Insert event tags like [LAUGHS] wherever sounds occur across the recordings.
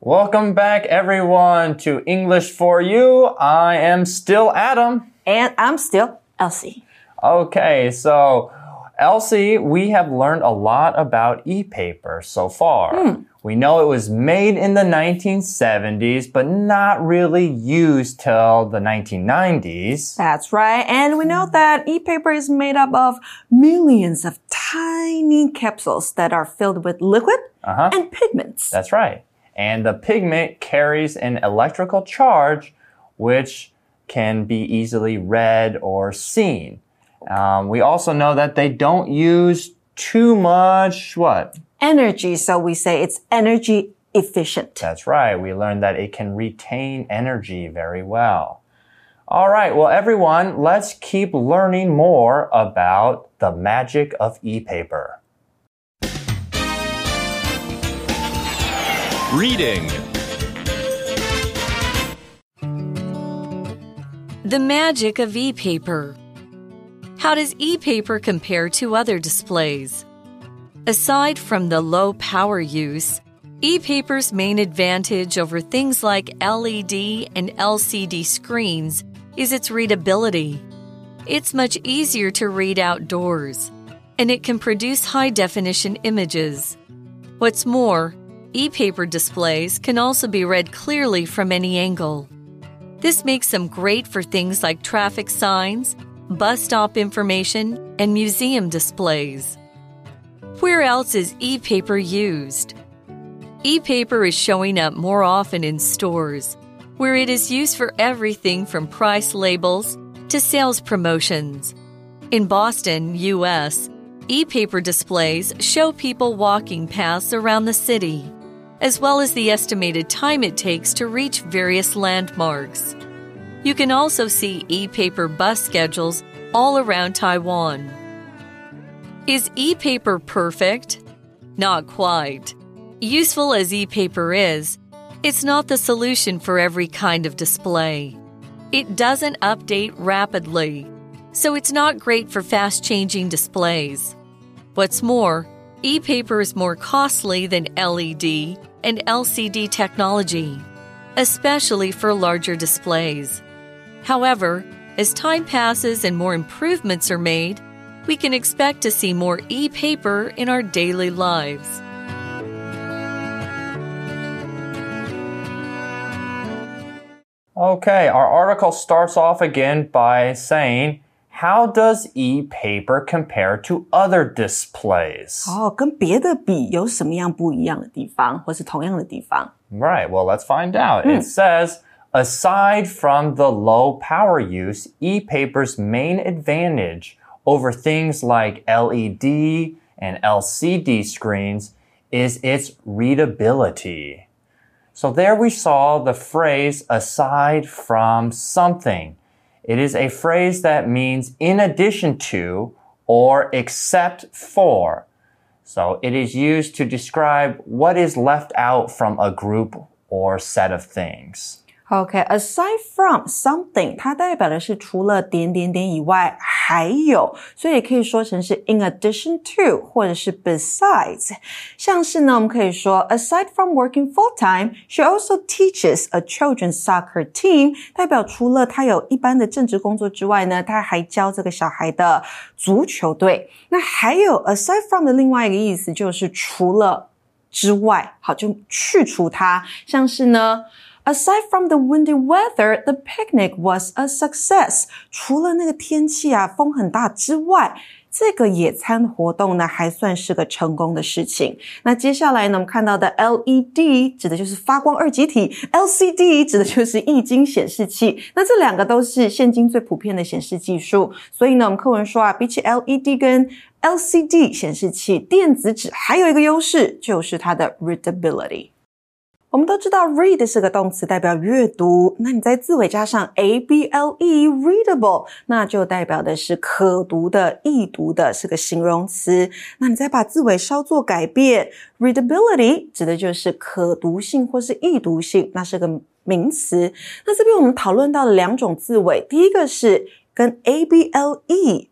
Welcome back, everyone, to English for You. I am still Adam. And I'm still Elsie. Okay, so Elsie, we have learned a lot about e paper so far. We know it was made in the 1970s, but not really used till the 1990s. That's right. And we know that e-paper is made up of millions of tiny capsules that are filled with liquid Uh-huh. and pigments. That's right. And the pigment carries an electrical charge, which can be easily read or seen. Um, we also know that they don't use too much what? Energy, so we say it's energy efficient. That's right. We learned that it can retain energy very well. All right. Well, everyone, let's keep learning more about the magic of e-paper. Reading. The magic of e paper. How does e paper compare to other displays? Aside from the low power use, e paper's main advantage over things like LED and LCD screens is its readability. It's much easier to read outdoors, and it can produce high definition images. What's more, e paper displays can also be read clearly from any angle. This makes them great for things like traffic signs, bus stop information, and museum displays. Where else is e paper used? E paper is showing up more often in stores, where it is used for everything from price labels to sales promotions. In Boston, U.S., e paper displays show people walking paths around the city, as well as the estimated time it takes to reach various landmarks. You can also see e paper bus schedules all around Taiwan. Is e paper perfect? Not quite. Useful as e paper is, it's not the solution for every kind of display. It doesn't update rapidly, so it's not great for fast changing displays. What's more, e paper is more costly than LED and LCD technology, especially for larger displays. However, as time passes and more improvements are made, we can expect to see more e paper in our daily lives. Okay, our article starts off again by saying, How does e paper compare to other displays? 哦，跟别的比有什么样不一样的地方，或是同样的地方？ Right, well, let's find out. It says, aside from the low power use, e paper's main advantage over things like LED and LCD screens is its readability. So there we saw the phrase aside from something. It is a phrase that means in addition to or except for. So it is used to describe what is left out from a group or set of things. OK，aside、from something，它代表的是除了点点点以外还有，所以也可以说成是 in addition to 或者是 besides。像是呢，我们可以说 aside from working full time，she also teaches a children's soccer team，代表除了她有一般的正职工作之外呢，她还教这个小孩的足球队。那还有 aside from 的另外一个意思就是除了之外，好就去除它，像是呢。Aside from the windy weather, the picnic was a success. 除了那个天气啊，风很大之外，这个野餐活动呢，还算是个成功的事情。那接下来呢，我们看到的 LED 指的就是发光二极体，LCD 指的就是液晶显示器。那这两个都是现今最普遍的显示技术。所以呢，我们课文说啊，比起 LED 跟 LCD 显示器，电子纸还有一个优势，就是它的 readability。我们都知道，read 是个动词，代表阅读。那你在字尾加上 a b l e readable，那就代表的是可读的、易读的，是个形容词。那你再把字尾稍作改变，readability 指的就是可读性或是易读性，那是个名词。那这边我们讨论到了两种字尾，第一个是跟 able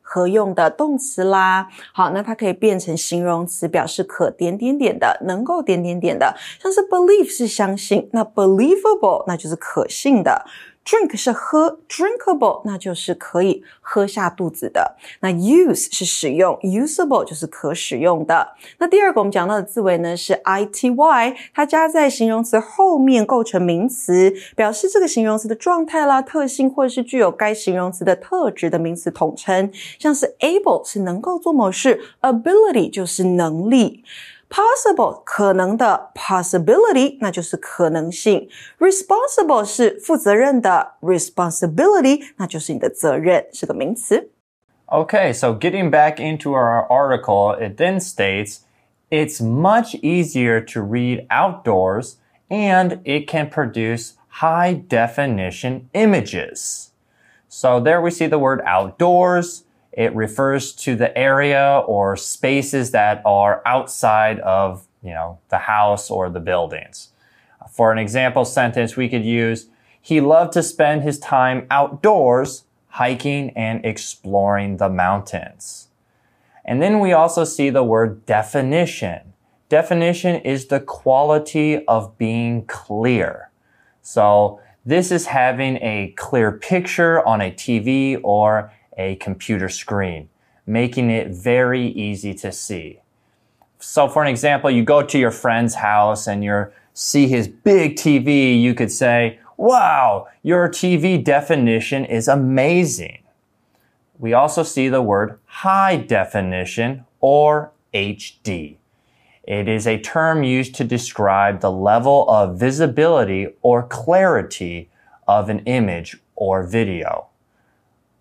合用的动词啦。好，那它可以变成形容词，表示可点点点的，能够点点点的，像是 believe 是相信，那 believable 那就是可信的。Drink 是喝，drinkable 那就是可以喝下肚子的。那 use 是使用，usable 就是可使用的。那第二个我们讲到的字尾呢是 ity，它加在形容词后面构成名词，表示这个形容词的状态啦、特性，或者是具有该形容词的特质的名词统称。像是 able 是能够做某事，ability 就是能力。Possible 可能的 possibility，那就是可能性。Responsible 是负责任的，responsibility 那就是你的责任，是个名词。Okay, so getting back into our article, it then states it's much easier to read outdoors and it can produce high definition images. So there we see the word outdoors. It refers to the area or spaces that are outside of, you know, the house or the buildings. For an example sentence, we could use, he loved to spend his time outdoors, hiking and exploring the mountains. And then we also see the word definition. Definition is the quality of being clear. So this is having a clear picture on a TV or a computer screen, making it very easy to see. So for an example, you go to your friend's house and you see his big TV, you could say, wow, your TV definition is amazing. We also see the word high definition or HD. It is a term used to describe the level of visibility or clarity of an image or video.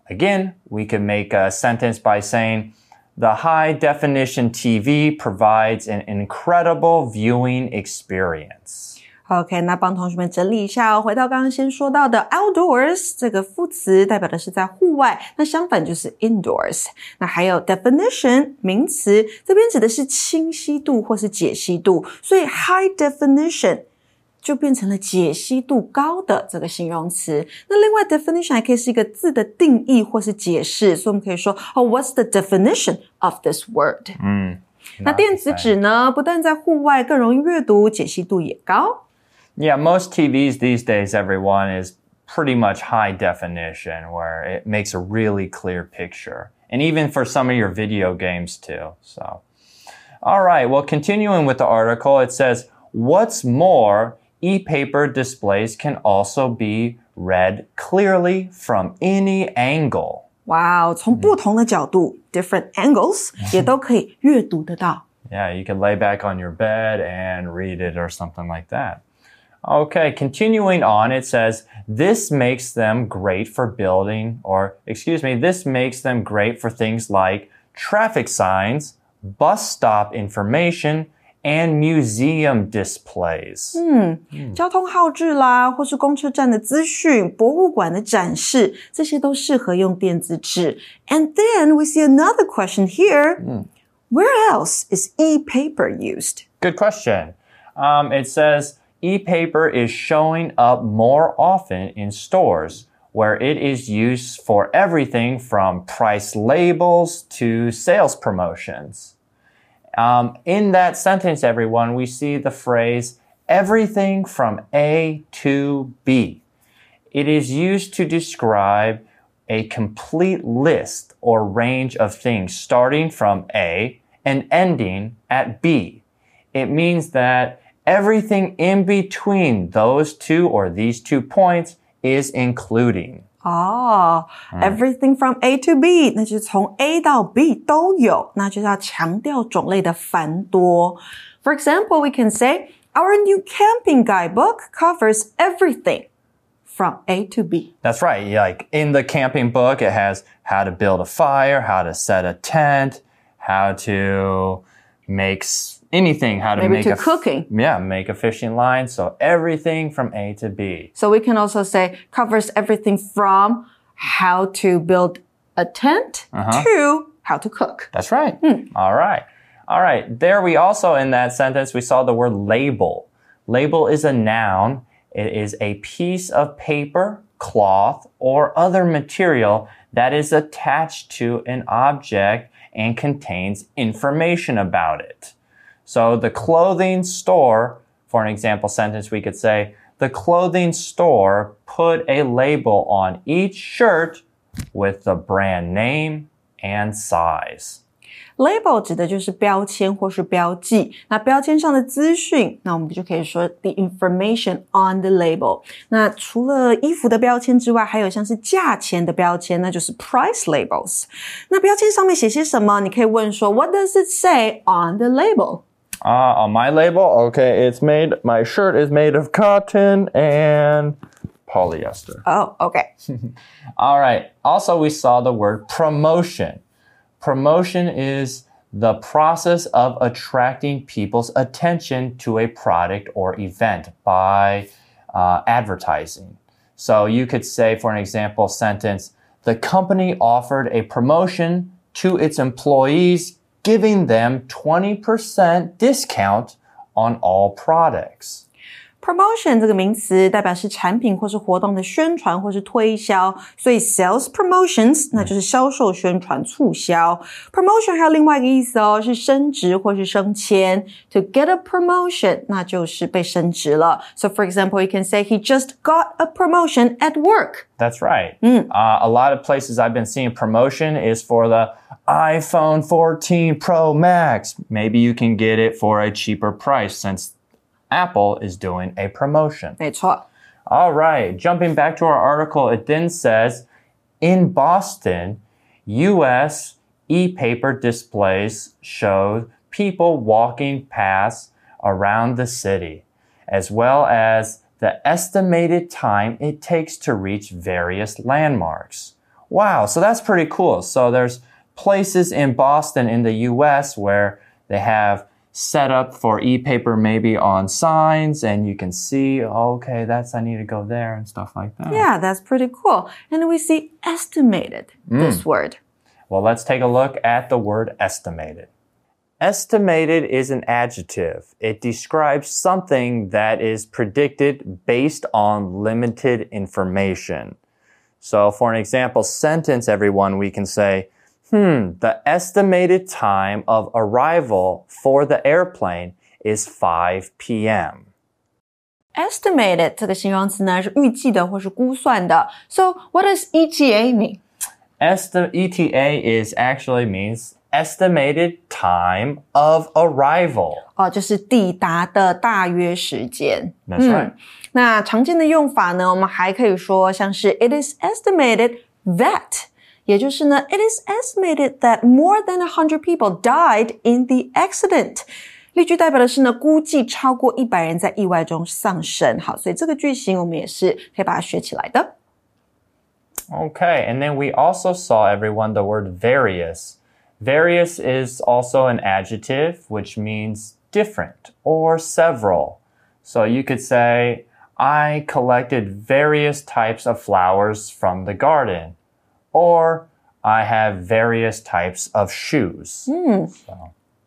Again, we could make a sentence by saying, the high definition TV provides an incredible viewing experience. OK，那帮同学们整理一下哦。回到刚刚先说到的 outdoors 这个副词，代表的是在户外，那相反就是 indoors。那还有 definition 名词，这边指的是清晰度或是解析度，所以 high definition。 就变成了解析度高的这个形容词。那另外，definition 还可以是一个字的定义或是解释，所以我们可以说，哦，What's the definition of this word？嗯，那电子纸呢，不但在户外更容易阅读，解析度也高。Yeah, most TVs these days, everyone is pretty much high definition, where it makes a really clear picture, and even for some of your video games too. So, all right. Well, continuing with the article, it says, "What's more." e-paper displays can also be read clearly from any angle. 哇哦，从不同的角度 different angles [LAUGHS] 也都可以阅读得到。Yeah, you can lay back on your bed and read it or something like that. Okay, continuing on, it says, this makes them great for building, or excuse me, this makes them great for things like traffic signs, bus stop information, and museum displays. 嗯，交通号志啦，或是公车站的资讯、博物馆的展示，这些都适合用电子纸。And then we see another question here. Where else is e-paper used? Good question. Um, it says e-paper is showing up more often in stores where it is used for everything from price labels to sales promotions. Um, in that sentence, everyone, we see the phrase everything from A to B. It is used to describe a complete list or range of things starting from A and ending at B. It means that everything in between those two or these two points is including. 哦、oh,，everything from A to B，那就是从 A 到 B 都有，那就是要强调种类的繁多。For example, we can say our new camping guidebook covers everything from A to B. That's right. Like in the camping book, it has how to build a fire, how to set a tent, how to make anything, how to Maybe make to a cooking. Yeah, make a fishing line. So everything from A to B. So we can also say covers everything from how to build a tent uh-huh. to how to cook. That's right. Hmm. All right. All right. There we also in that sentence we saw the word label. Label is a noun. It is a piece of paper cloth, or other material that is attached to an object and contains information about it. So the clothing store, for an example sentence, we could say, the clothing store put a label on each shirt with the brand name and size. Label 指的就是标签或是标记。那标签上的资讯，那我们就可以说 the information on the label。那除了衣服的标签之外，还有像是价钱的标签，那就是 price labels。那标签上面写些什么？你可以问说 What does it say on the label？Ah, Uh, on my label, okay, it's made. My shirt is made of cotton and polyester. Oh, okay. [LAUGHS] All right. Also, we saw the word promotion. Promotion is the process of attracting people's attention to a product or event by uh, advertising. So you could say, for an example sentence, the company offered a promotion to its employees, giving them 20% discount on all products. Promotion 这个名词代表是产品或是活动的宣传或是推销，所以 sales promotions 那就是销售宣传促销。Promotion 还有另外一个意思哦，是升职或是升迁。To get a promotion 那就是被升职了。So for example, you can say he just got a promotion at work. That's right. Uh, a lot of places I've been seeing promotion is for the iPhone 14 Pro Max. Maybe you can get it for a cheaper price since Apple is doing a promotion. 没错。All right, jumping back to our article, it then says in Boston, U.S. e paper displays showed people walking past around the city, as well as the estimated time it takes to reach various landmarks. Wow, so that's pretty cool. So there's places in Boston in the US where they have set up for e-paper maybe on signs and you can see oh, okay that's i need to go there and stuff like that. Yeah, that's pretty cool. And we see estimated mm. this word. well let's take a look at the word estimated. Estimated is an adjective. It describes something that is predicted based on limited information. So for an example sentence everyone we can say Hmm, the estimated time of arrival for the airplane is 5 p.m. Estimated 这个形容词呢是预计的或是估算的。So what does ETA mean? Esti- ETA is actually means estimated time of arrival. 哦，就是抵达的大约时间。 That's right. 那常见的用法呢，我们还可以说像是 It is estimated that， 也就是呢，It is estimated that more than a hundred people died in the accident。例句代表的是呢，估计超过一百人在意外中丧生。好，所以这个句型我们也是可以把它学起来的。 Okay, and then we also saw everyone the word various. Various is also an adjective which means different or several. So you could say, I collected various types of flowers from the garden. Or I have various types of shoes.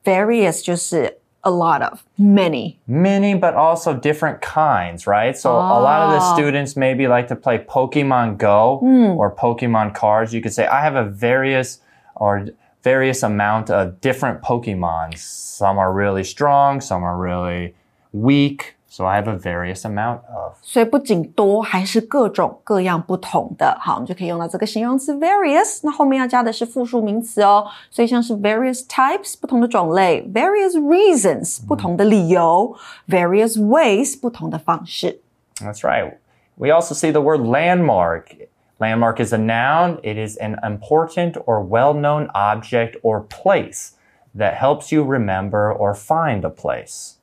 Various 就是 a lot of many。Many, but also different kinds, right? So a lot of the Ah. students maybe like to play Pokemon Go or Pokemon cards. You could say, I have a various or various amount of different Pokemons. Some are really strong, some are really weak. So I have a various amount of. 所以不仅多，还是各种各样不同的。好，我们就可以用到这个形容词 various。那后面要加的是复数名词哦，所以像是 various types 不同的种类，various reasons 不同的理由，various ways 不同的方式。 That's right. We also see the word landmark. Landmark is a noun. It is an important or well-known object or place that helps you remember or find a place.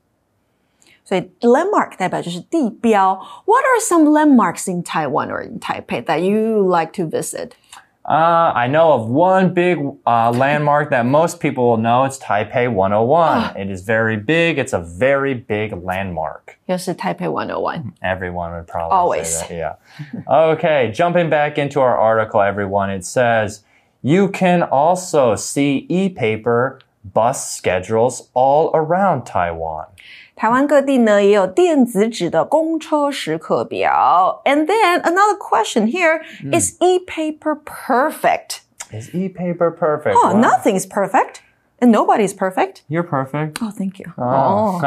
所以 landmark 代表就是地标。What are some landmarks in Taiwan or in Taipei that you like to visit? Uh, I know of one big uh, landmark that most people will know. It's Taipei 101. It is very big. It's a very big landmark. 又是 Taipei 101。 Everyone would probably Always. say that. [LAUGHS] Yeah. okay, jumping back into our article, everyone, it says you can also see e-paper bus schedules all around Taiwan. 台湾各地呢也有电子纸的公车时刻表。And then another question here is e-paper perfect? Is e-paper perfect? Oh, Well, nothing is perfect, and nobody is perfect. You're perfect. Oh, thank you. Oh.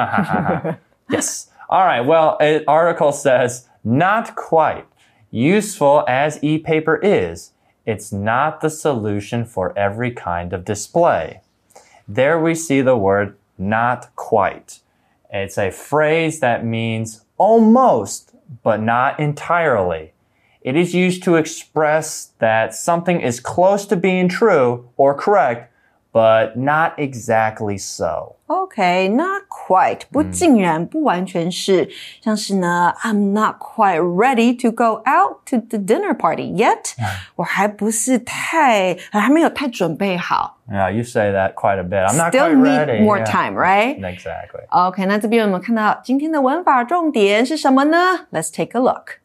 [LAUGHS] yes. All right. Well, an article says not quite. Useful as e-paper is, it's not the solution for every kind of display. There we see the word not quite. It's a phrase that means almost, but not entirely. It is used to express that something is close to being true or correct, but not exactly so. Okay, not quite，不尽然，不完全是，像是呢，I'm not quite ready to go out to the dinner party yet，我还不是太，还没有太准备好。 Yeah, you say that quite a bit. I'm not Still quite need ready. more Yeah. time, right? Exactly. OK，那这边我们看到今天的文法重点是什么呢？Let's take a look。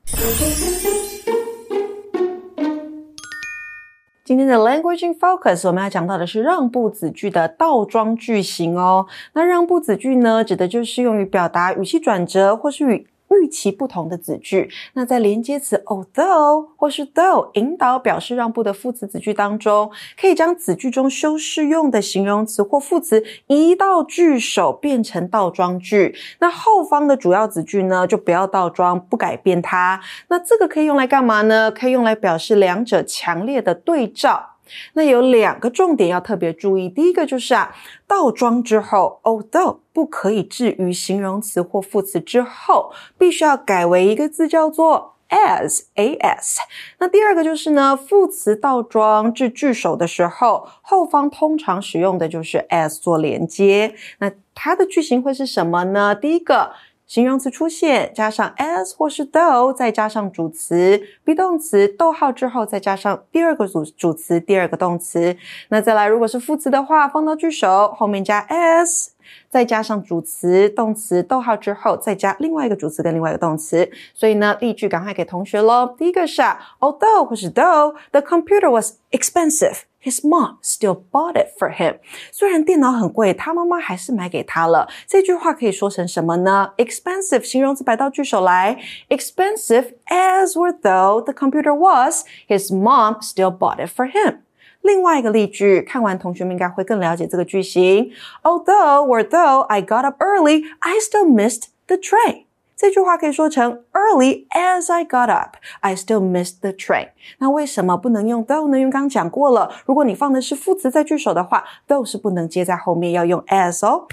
今天的 Language in Focus，我们要讲到的是让步子句的倒装句型哦。那让步子句呢，指的就是用于表达语气转折或是与预期不同的子句。那在连接词 although 或是 though 引导表示让步的副词子句当中，可以将子句中修饰用的形容词或副词移到句首，变成倒装句。那后方的主要子句呢，就不要倒装，不改变它。那这个可以用来干嘛呢？可以用来表示两者强烈的对照。那有两个重点要特别注意，第一个就是啊，倒装之后，although 不可以置于形容词或副词之后，必须要改为一个字叫做 as as。那第二个就是呢，副词倒装至句首的时候，后方通常使用的就是 as 做连接。那它的句型会是什么呢？第一个。形容词出现，加上 as 或是 though，再加上主词 be 动词，逗号之后再加上第二个主主词，第二个动词。那再来，如果是副词的话，放到句首后面加 s，再加上主词、动词，逗号之后再加另外一个主词跟另外一个动词。所以呢，例句赶快给同学喽。第一个是，although 或是 though，the computer was expensive。His mom still bought it for him。虽然电脑很贵，他妈妈还是买给他了。这句话可以说成什么呢？Expensive 形容词摆到句首来，expensive as or though the computer was, his mom still bought it for him。另外一个例句，看完同学们应该会更了解这个句型。Although or though I got up early, I still missed the train。 这句话可以说成 Early as I got up, I still missed the train。那为什么不能用 though 呢？因为刚刚讲过了，如果你放的是副词在句首的话，though 是不能接在后面，要用 as 哦。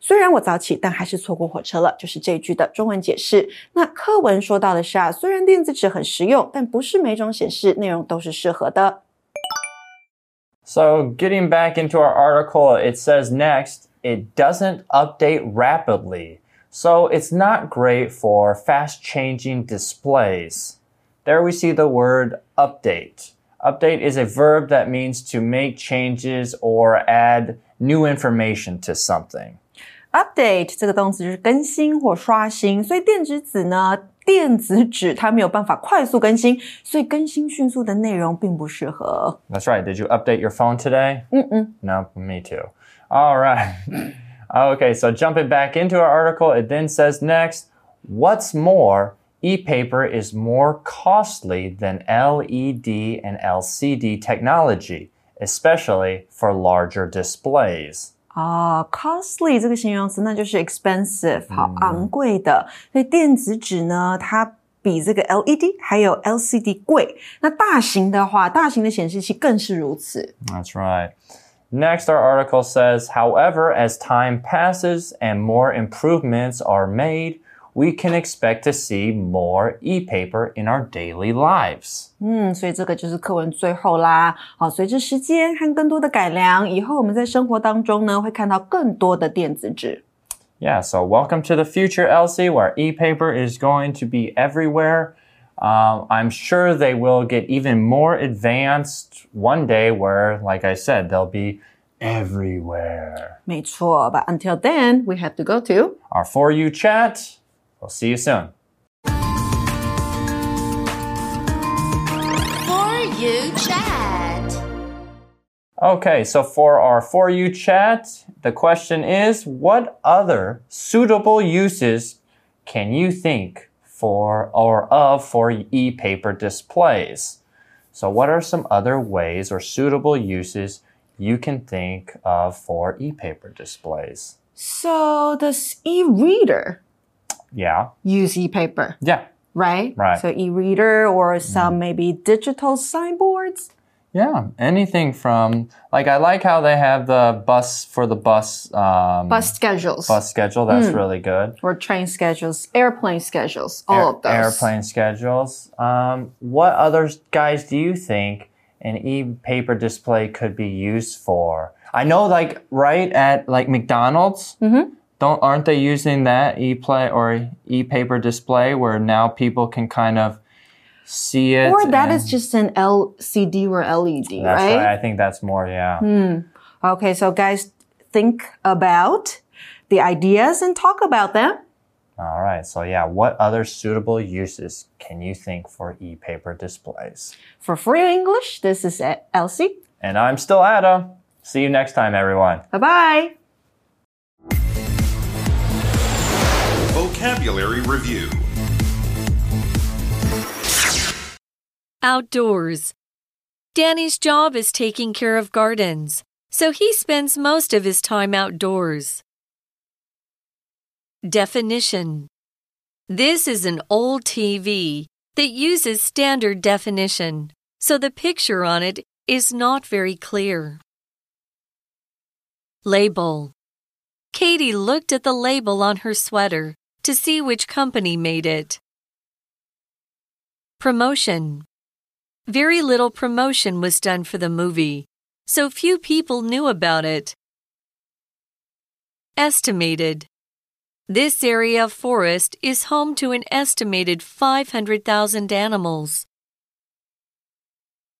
虽然我早起，但还是错过火车了，就是这一句的中文解释。那课文说到的是啊，虽然电子纸很实用，但不是每种显示内容都是适合的。 So, getting back into our article, it says next, it doesn't update rapidly. So, it's not great for fast changing displays. There we see the word update. Update is a verb that means to make changes or add new information to something. Update 这个动词就是更新或刷新，所以电子纸呢，电子纸它没有办法快速更新，所以更新迅速的内容并不适合。 That's right. Did you update your phone today? 嗯嗯， No, me too. All right. [LAUGHS] okay, so jumping back into our article, it then says next, what's more, e-paper is more costly than LED and LCD technology, especially for larger displays. 啊、c o s t l y 这个形容词那就是 expensive，好、昂贵的。所以电子纸呢，它比这个 LED 还有 LCD 贵。那大型的话，大型的显示器更是如此。 That's right. Next, our article says, however, as time passes and more improvements are made, we can expect to see more e-paper in our daily lives. 嗯，所以这个就是课文最后啦。好，随着时间和更多的改良，以后我们在生活当中呢，会看到更多的电子纸。 Yeah, so welcome to the future, Elsie, where e-paper is going to be everywhere. Um, I'm sure they will get even more advanced one day where, like I said, they'll be everywhere. 没错，But until then, we have to go to Our For You chat. We'll see you soon. For you chat. Okay, so for our For You chat, the question is what other suitable uses can you think for or of for e paper displays? So, what are some other ways or suitable uses you can think of for e paper displays? So does e-reader Yeah, use e-paper, yeah, right? Right. So e-reader or some mm-hmm. maybe digital signboards. Yeah. Anything from, like, I like how they have the bus for the bus, um, Bus schedules bus schedule. That's really good. or train schedules, airplane schedules, all of those. airplane schedules. Um, what other guys do you think an e-paper display could be used for? I know, like right at like McDonald's, Mm-hmm. don't aren't they using that e-play or e-paper display where now people can kind of see it? Or that is just an LCD or LED, that's right? Hmm. right. I think that's more. Yeah. Okay, so guys, think about the ideas and talk about them. All right. So yeah, what other suitable uses can you think for e-paper displays? For free English, this is Elsie. And I'm still Adam. See you next time, everyone. Bye bye. Vocabulary Review Outdoors. Danny's job is taking care of gardens, so he spends most of his time outdoors. Definition This is an old TV that uses standard definition, so the picture on it is not very clear. Label Katie looked at the label on her sweater to see which company made it. Promotion very little promotion was done for the movie, so few people knew about it. Estimated. This area of forest is home to an estimated 500,000 animals.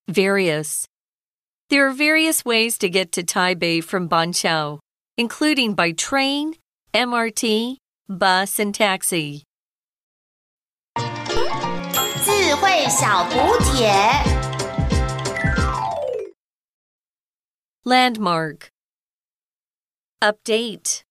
Various. There are various ways to get to Taipei from Banqiao, including by train, MRT, bus, and taxi. 慧小补帖。 Landmark. Update.